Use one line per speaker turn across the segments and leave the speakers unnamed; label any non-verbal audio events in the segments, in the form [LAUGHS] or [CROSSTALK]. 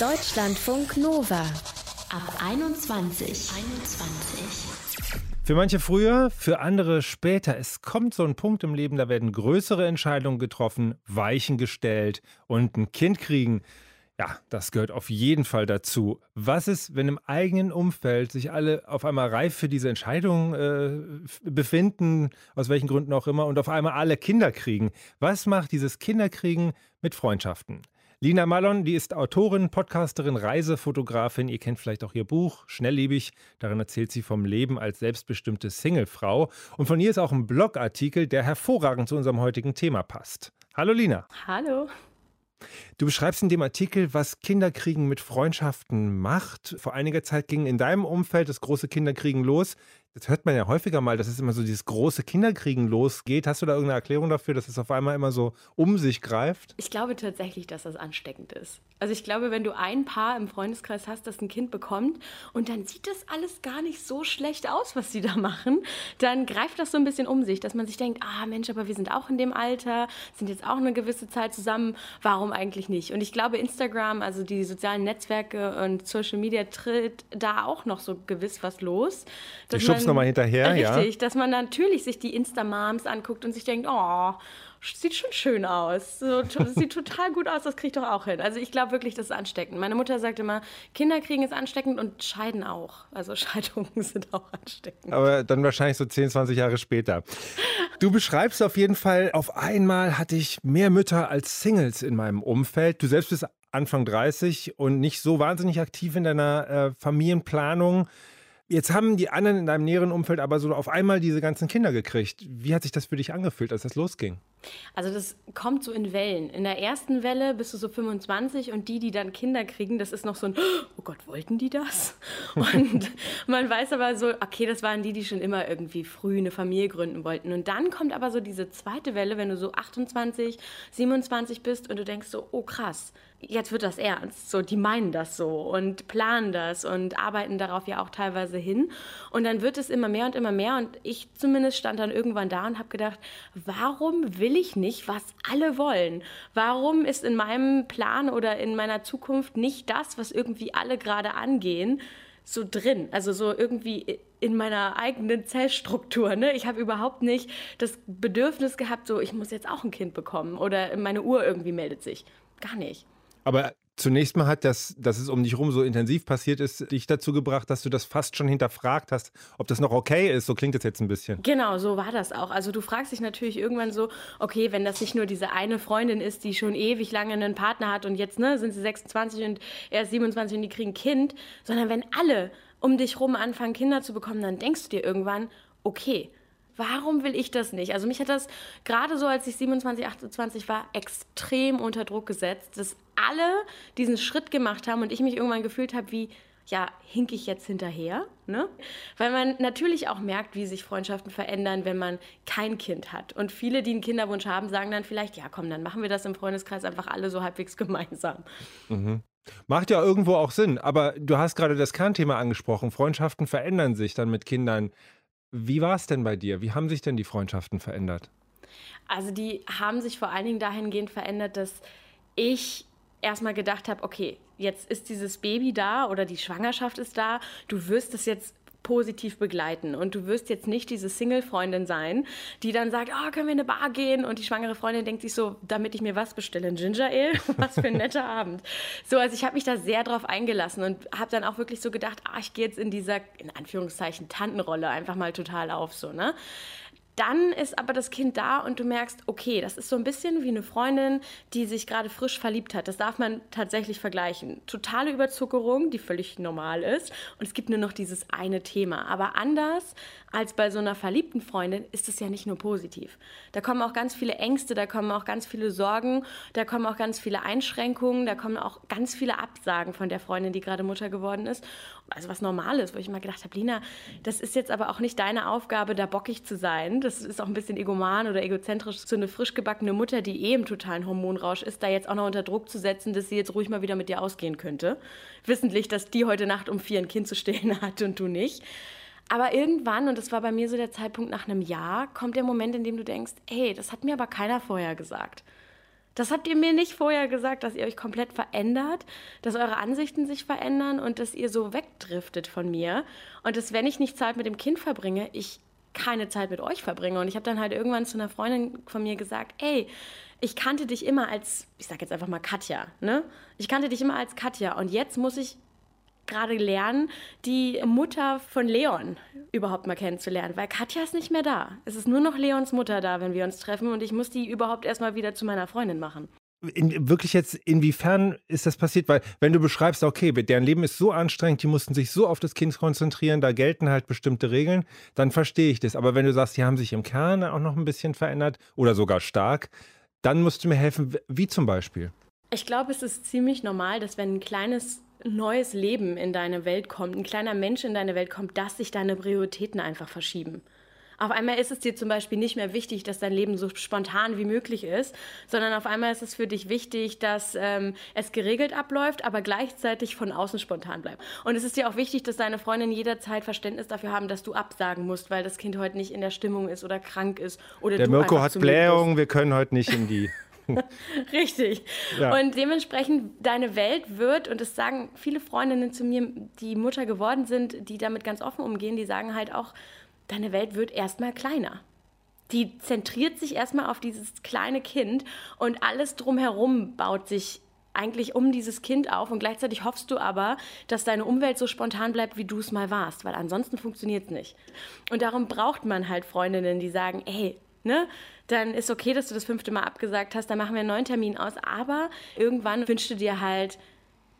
Deutschlandfunk Nova. Ab 21. 21.
Für manche früher, für andere später. Es kommt so ein Punkt im Leben, da werden größere Entscheidungen getroffen, Weichen gestellt und ein Kind kriegen. Ja, das gehört auf jeden Fall dazu. Was ist, wenn im eigenen Umfeld sich alle auf einmal reif für diese Entscheidung äh, befinden, aus welchen Gründen auch immer, und auf einmal alle Kinder kriegen? Was macht dieses Kinderkriegen mit Freundschaften? Lina Mallon, die ist Autorin, Podcasterin, Reisefotografin. Ihr kennt vielleicht auch ihr Buch Schnelllebig. Darin erzählt sie vom Leben als selbstbestimmte Singlefrau. Und von ihr ist auch ein Blogartikel, der hervorragend zu unserem heutigen Thema passt. Hallo Lina.
Hallo.
Du beschreibst in dem Artikel, was Kinderkriegen mit Freundschaften macht. Vor einiger Zeit ging in deinem Umfeld das große Kinderkriegen los. Das hört man ja häufiger mal, dass es immer so dieses große Kinderkriegen losgeht. Hast du da irgendeine Erklärung dafür, dass es auf einmal immer so um sich greift?
Ich glaube tatsächlich, dass das ansteckend ist. Also ich glaube, wenn du ein Paar im Freundeskreis hast, das ein Kind bekommt und dann sieht das alles gar nicht so schlecht aus, was sie da machen, dann greift das so ein bisschen um sich, dass man sich denkt, ah Mensch, aber wir sind auch in dem Alter, sind jetzt auch eine gewisse Zeit zusammen, warum eigentlich nicht? Und ich glaube, Instagram, also die sozialen Netzwerke und Social Media tritt da auch noch so gewiss was los.
Die schubst nochmal hinterher,
richtig,
ja.
Richtig, dass man natürlich sich die Insta-Moms anguckt und sich denkt, oh, sieht schon schön aus. So, sieht total gut aus, das kriege ich doch auch hin. Also ich glaube wirklich, das ist ansteckend. Meine Mutter sagt immer, Kinder kriegen ist ansteckend und Scheiden auch. Also [LAUGHS] Scheidungen sind auch ansteckend.
Aber dann wahrscheinlich so 10, 20 Jahre später. Du beschreibst auf jeden Fall, auf einmal hatte ich mehr Mütter als Singles in meinem Umfeld. Du selbst bist Anfang 30 und nicht so wahnsinnig aktiv in deiner äh, Familienplanung. Jetzt haben die anderen in deinem näheren Umfeld aber so auf einmal diese ganzen Kinder gekriegt. Wie hat sich das für dich angefühlt, als das losging?
Also das kommt so in Wellen. In der ersten Welle bist du so 25 und die, die dann Kinder kriegen, das ist noch so ein, oh Gott, wollten die das? [LAUGHS] Und man weiß aber so, okay, das waren die, die schon immer irgendwie früh eine Familie gründen wollten. Und dann kommt aber so diese zweite Welle, wenn du so 28, 27 bist und du denkst so, oh krass, jetzt wird das ernst. So, die meinen das so und planen das und arbeiten darauf ja auch teilweise hin. Und dann wird es immer mehr und immer mehr. Und ich zumindest stand dann irgendwann da und habe gedacht, warum will ich nicht, was alle wollen? Warum ist in meinem Plan oder in meiner Zukunft nicht das, was irgendwie alle gerade angehen? so drin, also so irgendwie in meiner eigenen Zellstruktur. Ne? Ich habe überhaupt nicht das Bedürfnis gehabt, so ich muss jetzt auch ein Kind bekommen oder meine Uhr irgendwie meldet sich. Gar nicht.
Aber zunächst mal hat das, dass es um dich rum so intensiv passiert ist, dich dazu gebracht, dass du das fast schon hinterfragt hast, ob das noch okay ist. So klingt das jetzt ein bisschen.
Genau, so war das auch. Also du fragst dich natürlich irgendwann so, okay, wenn das nicht nur diese eine Freundin ist, die schon ewig lange einen Partner hat und jetzt ne, sind sie 26 und er ist 27 und die kriegen ein Kind, sondern wenn alle um dich rum anfangen, Kinder zu bekommen, dann denkst du dir irgendwann, okay, Warum will ich das nicht? Also mich hat das gerade so, als ich 27, 28 war, extrem unter Druck gesetzt, dass alle diesen Schritt gemacht haben und ich mich irgendwann gefühlt habe wie, ja, hink ich jetzt hinterher? Ne? Weil man natürlich auch merkt, wie sich Freundschaften verändern, wenn man kein Kind hat. Und viele, die einen Kinderwunsch haben, sagen dann vielleicht, ja komm, dann machen wir das im Freundeskreis einfach alle so halbwegs [LAUGHS] gemeinsam.
Mhm. Macht ja irgendwo auch Sinn, aber du hast gerade das Kernthema angesprochen. Freundschaften verändern sich dann mit Kindern. Wie war es denn bei dir? Wie haben sich denn die Freundschaften verändert?
Also die haben sich vor allen Dingen dahingehend verändert, dass ich erstmal gedacht habe, okay, jetzt ist dieses Baby da oder die Schwangerschaft ist da, du wirst es jetzt positiv begleiten. Und du wirst jetzt nicht diese Single-Freundin sein, die dann sagt, oh, können wir in eine Bar gehen? Und die schwangere Freundin denkt sich so, damit ich mir was bestelle, ein Ginger Ale? [LAUGHS] Was für ein netter Abend. So, also ich habe mich da sehr drauf eingelassen und habe dann auch wirklich so gedacht, ah, ich gehe jetzt in dieser, in Anführungszeichen, Tantenrolle einfach mal total auf, so, ne? Dann ist aber das Kind da und du merkst, okay, das ist so ein bisschen wie eine Freundin, die sich gerade frisch verliebt hat. Das darf man tatsächlich vergleichen. Totale Überzuckerung, die völlig normal ist. Und es gibt nur noch dieses eine Thema. Aber anders als bei so einer verliebten Freundin ist es ja nicht nur positiv. Da kommen auch ganz viele Ängste, da kommen auch ganz viele Sorgen, da kommen auch ganz viele Einschränkungen, da kommen auch ganz viele Absagen von der Freundin, die gerade Mutter geworden ist. Also was normal ist, wo ich mal gedacht habe, Lina, das ist jetzt aber auch nicht deine Aufgabe, da bockig zu sein das ist auch ein bisschen egoman oder egozentrisch, so eine frisch gebackene Mutter, die eh im totalen Hormonrausch ist, da jetzt auch noch unter Druck zu setzen, dass sie jetzt ruhig mal wieder mit dir ausgehen könnte. Wissentlich, dass die heute Nacht um vier ein Kind zu stehen [LAUGHS] hat und du nicht. Aber irgendwann, und das war bei mir so der Zeitpunkt nach einem Jahr, kommt der Moment, in dem du denkst, hey, das hat mir aber keiner vorher gesagt. Das habt ihr mir nicht vorher gesagt, dass ihr euch komplett verändert, dass eure Ansichten sich verändern und dass ihr so wegdriftet von mir. Und dass, wenn ich nicht Zeit mit dem Kind verbringe, ich keine Zeit mit euch verbringe. Und ich habe dann halt irgendwann zu einer Freundin von mir gesagt, ey, ich kannte dich immer als, ich sage jetzt einfach mal Katja, ne? Ich kannte dich immer als Katja und jetzt muss ich gerade lernen, die Mutter von Leon überhaupt mal kennenzulernen, weil Katja ist nicht mehr da. Es ist nur noch Leons Mutter da, wenn wir uns treffen und ich muss die überhaupt erstmal wieder zu meiner Freundin machen.
In, wirklich jetzt, inwiefern ist das passiert? Weil, wenn du beschreibst, okay, deren Leben ist so anstrengend, die mussten sich so auf das Kind konzentrieren, da gelten halt bestimmte Regeln, dann verstehe ich das. Aber wenn du sagst, die haben sich im Kern auch noch ein bisschen verändert oder sogar stark, dann musst du mir helfen, wie zum Beispiel.
Ich glaube, es ist ziemlich normal, dass wenn ein kleines neues Leben in deine Welt kommt, ein kleiner Mensch in deine Welt kommt, dass sich deine Prioritäten einfach verschieben. Auf einmal ist es dir zum Beispiel nicht mehr wichtig, dass dein Leben so spontan wie möglich ist, sondern auf einmal ist es für dich wichtig, dass ähm, es geregelt abläuft, aber gleichzeitig von außen spontan bleibt. Und es ist dir auch wichtig, dass deine Freundin jederzeit Verständnis dafür haben, dass du absagen musst, weil das Kind heute nicht in der Stimmung ist oder krank ist oder
Der Mirko hat Blähung, wir können heute nicht in die [LAUGHS] [LAUGHS]
Richtig. Ja. Und dementsprechend deine Welt wird, und das sagen viele Freundinnen zu mir, die Mutter geworden sind, die damit ganz offen umgehen, die sagen halt auch, deine Welt wird erstmal kleiner. Die zentriert sich erstmal auf dieses kleine Kind und alles drumherum baut sich eigentlich um dieses Kind auf und gleichzeitig hoffst du aber, dass deine Umwelt so spontan bleibt, wie du es mal warst, weil ansonsten funktioniert es nicht. Und darum braucht man halt Freundinnen, die sagen, hey, ne, dann ist okay, dass du das fünfte Mal abgesagt hast, dann machen wir einen neuen Termin aus. Aber irgendwann wünschst du dir halt,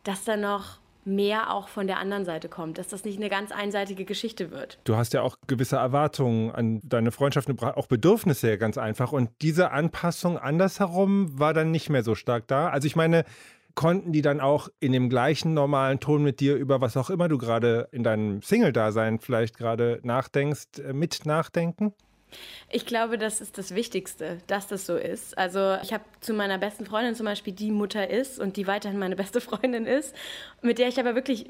dass da noch mehr auch von der anderen Seite kommt, dass das nicht eine ganz einseitige Geschichte wird.
Du hast ja auch gewisse Erwartungen an deine Freundschaften, auch Bedürfnisse ja ganz einfach. Und diese Anpassung andersherum war dann nicht mehr so stark da. Also ich meine, konnten die dann auch in dem gleichen normalen Ton mit dir über was auch immer du gerade in deinem Single-Dasein vielleicht gerade nachdenkst, äh, mit nachdenken?
Ich glaube, das ist das Wichtigste, dass das so ist. Also ich habe zu meiner besten Freundin zum Beispiel, die Mutter ist und die weiterhin meine beste Freundin ist, mit der ich aber wirklich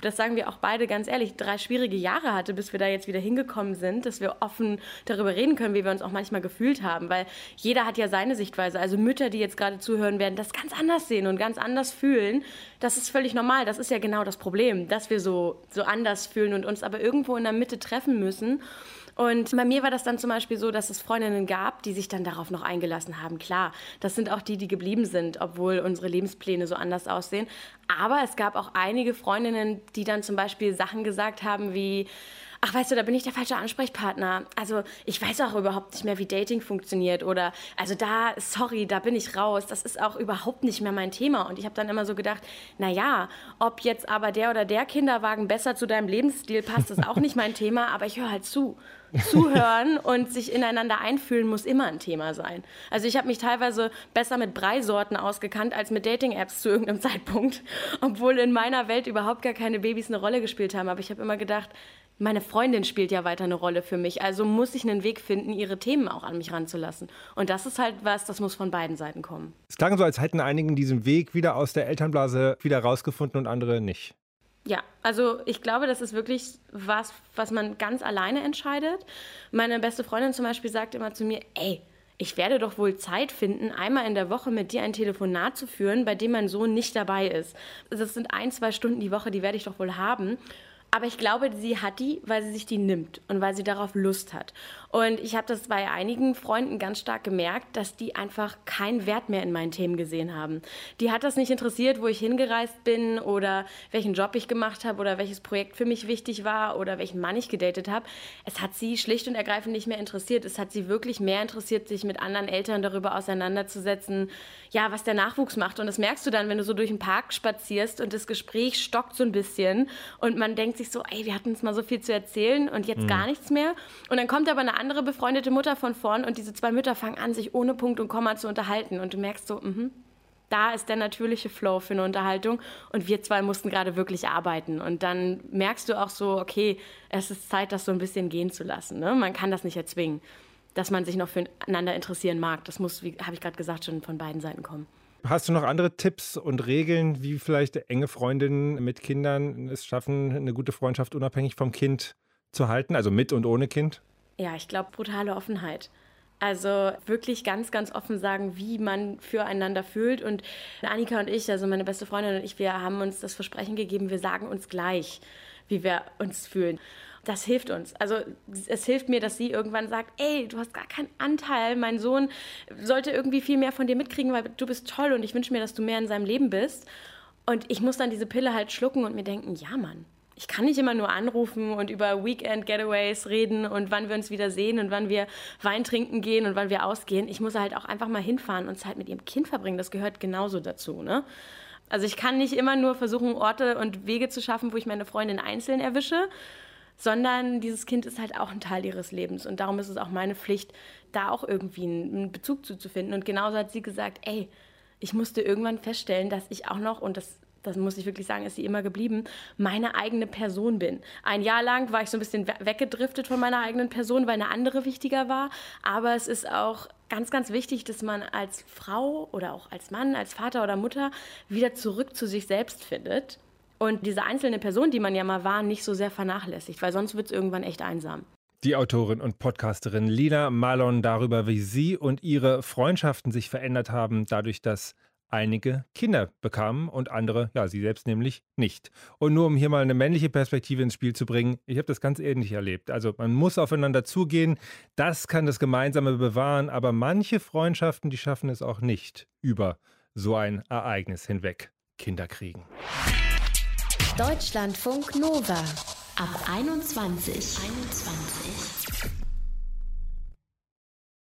das sagen wir auch beide ganz ehrlich, drei schwierige Jahre hatte, bis wir da jetzt wieder hingekommen sind, dass wir offen darüber reden können, wie wir uns auch manchmal gefühlt haben, weil jeder hat ja seine Sichtweise. Also Mütter, die jetzt gerade zuhören, werden das ganz anders sehen und ganz anders fühlen. Das ist völlig normal. Das ist ja genau das Problem, dass wir so, so anders fühlen und uns aber irgendwo in der Mitte treffen müssen. Und bei mir war das dann zum Beispiel so, dass es Freundinnen gab, die sich dann darauf noch eingelassen haben. Klar, das sind auch die, die geblieben sind, obwohl unsere Lebenspläne so anders aussehen. Aber es gab auch einige Freundinnen, die dann zum Beispiel Sachen gesagt haben wie, ach weißt du, da bin ich der falsche Ansprechpartner. Also ich weiß auch überhaupt nicht mehr, wie Dating funktioniert oder also da, sorry, da bin ich raus. Das ist auch überhaupt nicht mehr mein Thema. Und ich habe dann immer so gedacht, naja, ob jetzt aber der oder der Kinderwagen besser zu deinem Lebensstil passt, ist auch nicht mein Thema, aber ich höre halt zu. Zuhören und sich ineinander einfühlen muss immer ein Thema sein. Also ich habe mich teilweise besser mit Breisorten ausgekannt als mit Dating-Apps zu irgendeinem [LAUGHS] Zeitpunkt, obwohl in meiner Welt überhaupt gar keine Babys eine Rolle gespielt haben. Aber ich habe immer gedacht, meine Freundin spielt ja weiter eine Rolle für mich, also muss ich einen Weg finden, ihre Themen auch an mich ranzulassen. Und das ist halt was, das muss von beiden Seiten kommen.
Es klang so, als hätten einige diesen Weg wieder aus der Elternblase wieder rausgefunden und andere nicht.
Ja, also ich glaube, das ist wirklich was, was man ganz alleine entscheidet. Meine beste Freundin zum Beispiel sagt immer zu mir, ey, ich werde doch wohl Zeit finden, einmal in der Woche mit dir ein Telefonat zu führen, bei dem mein Sohn nicht dabei ist. Das sind ein, zwei Stunden die Woche, die werde ich doch wohl haben. Aber ich glaube, sie hat die, weil sie sich die nimmt und weil sie darauf Lust hat. Und ich habe das bei einigen Freunden ganz stark gemerkt, dass die einfach keinen Wert mehr in meinen Themen gesehen haben. Die hat das nicht interessiert, wo ich hingereist bin oder welchen Job ich gemacht habe oder welches Projekt für mich wichtig war oder welchen Mann ich gedatet habe. Es hat sie schlicht und ergreifend nicht mehr interessiert. Es hat sie wirklich mehr interessiert, sich mit anderen Eltern darüber auseinanderzusetzen, ja, was der Nachwuchs macht. Und das merkst du dann, wenn du so durch den Park spazierst und das Gespräch stockt so ein bisschen und man denkt sich so, ey, wir hatten uns mal so viel zu erzählen und jetzt mhm. gar nichts mehr. Und dann kommt aber eine andere befreundete Mutter von vorn und diese zwei Mütter fangen an, sich ohne Punkt und Komma zu unterhalten. Und du merkst so, mh, da ist der natürliche Flow für eine Unterhaltung. Und wir zwei mussten gerade wirklich arbeiten. Und dann merkst du auch so, okay, es ist Zeit, das so ein bisschen gehen zu lassen. Ne? Man kann das nicht erzwingen, dass man sich noch füreinander interessieren mag. Das muss, wie habe ich gerade gesagt, schon von beiden Seiten kommen.
Hast du noch andere Tipps und Regeln, wie vielleicht enge Freundinnen mit Kindern es schaffen, eine gute Freundschaft unabhängig vom Kind zu halten, also mit und ohne Kind?
Ja, ich glaube, brutale Offenheit. Also wirklich ganz, ganz offen sagen, wie man füreinander fühlt. Und Annika und ich, also meine beste Freundin und ich, wir haben uns das Versprechen gegeben, wir sagen uns gleich, wie wir uns fühlen. Das hilft uns. Also es hilft mir, dass sie irgendwann sagt, ey, du hast gar keinen Anteil. Mein Sohn sollte irgendwie viel mehr von dir mitkriegen, weil du bist toll und ich wünsche mir, dass du mehr in seinem Leben bist. Und ich muss dann diese Pille halt schlucken und mir denken, ja, Mann, ich kann nicht immer nur anrufen und über Weekend-Getaways reden und wann wir uns wieder sehen und wann wir Wein trinken gehen und wann wir ausgehen. Ich muss halt auch einfach mal hinfahren und Zeit mit ihrem Kind verbringen. Das gehört genauso dazu. Ne? Also ich kann nicht immer nur versuchen, Orte und Wege zu schaffen, wo ich meine Freundin einzeln erwische, sondern dieses Kind ist halt auch ein Teil ihres Lebens. Und darum ist es auch meine Pflicht, da auch irgendwie einen Bezug zuzufinden. Und genauso hat sie gesagt, ey, ich musste irgendwann feststellen, dass ich auch noch, und das das muss ich wirklich sagen, ist sie immer geblieben, meine eigene Person bin. Ein Jahr lang war ich so ein bisschen weggedriftet von meiner eigenen Person, weil eine andere wichtiger war. Aber es ist auch ganz, ganz wichtig, dass man als Frau oder auch als Mann, als Vater oder Mutter wieder zurück zu sich selbst findet und diese einzelne Person, die man ja mal war, nicht so sehr vernachlässigt, weil sonst wird es irgendwann echt einsam.
Die Autorin und Podcasterin Lina Malon darüber, wie sie und ihre Freundschaften sich verändert haben, dadurch, dass einige Kinder bekamen und andere, ja, sie selbst nämlich nicht. Und nur um hier mal eine männliche Perspektive ins Spiel zu bringen, ich habe das ganz ähnlich erlebt. Also man muss aufeinander zugehen, das kann das Gemeinsame bewahren, aber manche Freundschaften, die schaffen es auch nicht über so ein Ereignis hinweg. Kinder kriegen.
Deutschlandfunk Nova ab 21. 21.